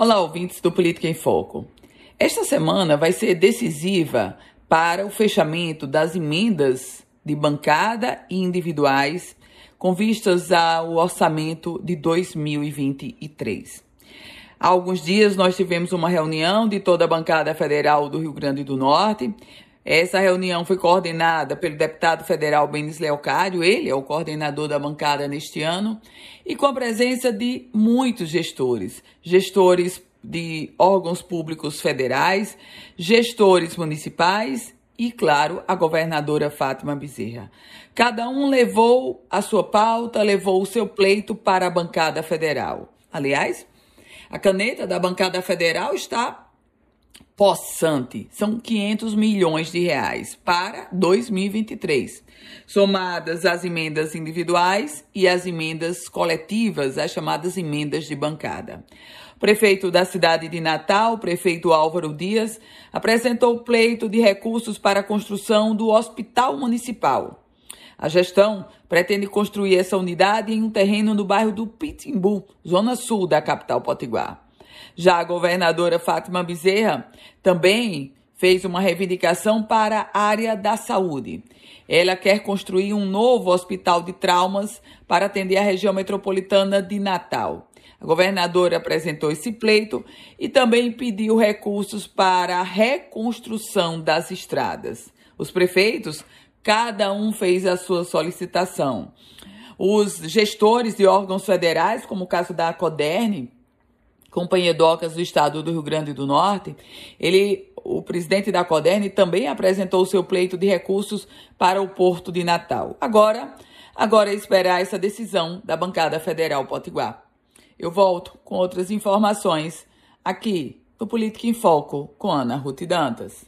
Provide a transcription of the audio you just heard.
Olá, ouvintes do Política em Foco. Esta semana vai ser decisiva para o fechamento das emendas de bancada e individuais com vistas ao orçamento de 2023. Há alguns dias nós tivemos uma reunião de toda a bancada federal do Rio Grande do Norte. Essa reunião foi coordenada pelo deputado federal Benis Leocádio, ele é o coordenador da bancada neste ano, e com a presença de muitos gestores, gestores de órgãos públicos federais, gestores municipais e, claro, a governadora Fátima Bezerra. Cada um levou a sua pauta, levou o seu pleito para a bancada federal. Aliás, a caneta da bancada federal está possante. São 500 milhões de reais para 2023, somadas as emendas individuais e as emendas coletivas, as chamadas emendas de bancada. O prefeito da cidade de Natal, prefeito Álvaro Dias, apresentou pleito de recursos para a construção do Hospital Municipal. A gestão pretende construir essa unidade em um terreno no bairro do Pitimbu, zona sul da capital potiguar. Já a governadora Fátima Bezerra também fez uma reivindicação para a área da saúde. Ela quer construir um novo hospital de traumas para atender a região metropolitana de Natal. A governadora apresentou esse pleito e também pediu recursos para a reconstrução das estradas. Os prefeitos, cada um fez a sua solicitação. Os gestores de órgãos federais, como o caso da Coderne, Companhia Docas do Estado do Rio Grande do Norte, ele, o presidente da Coderne também apresentou seu pleito de recursos para o Porto de Natal. Agora, agora é esperar essa decisão da bancada federal Potiguar. Eu volto com outras informações aqui no Política em Foco com Ana Ruth Dantas.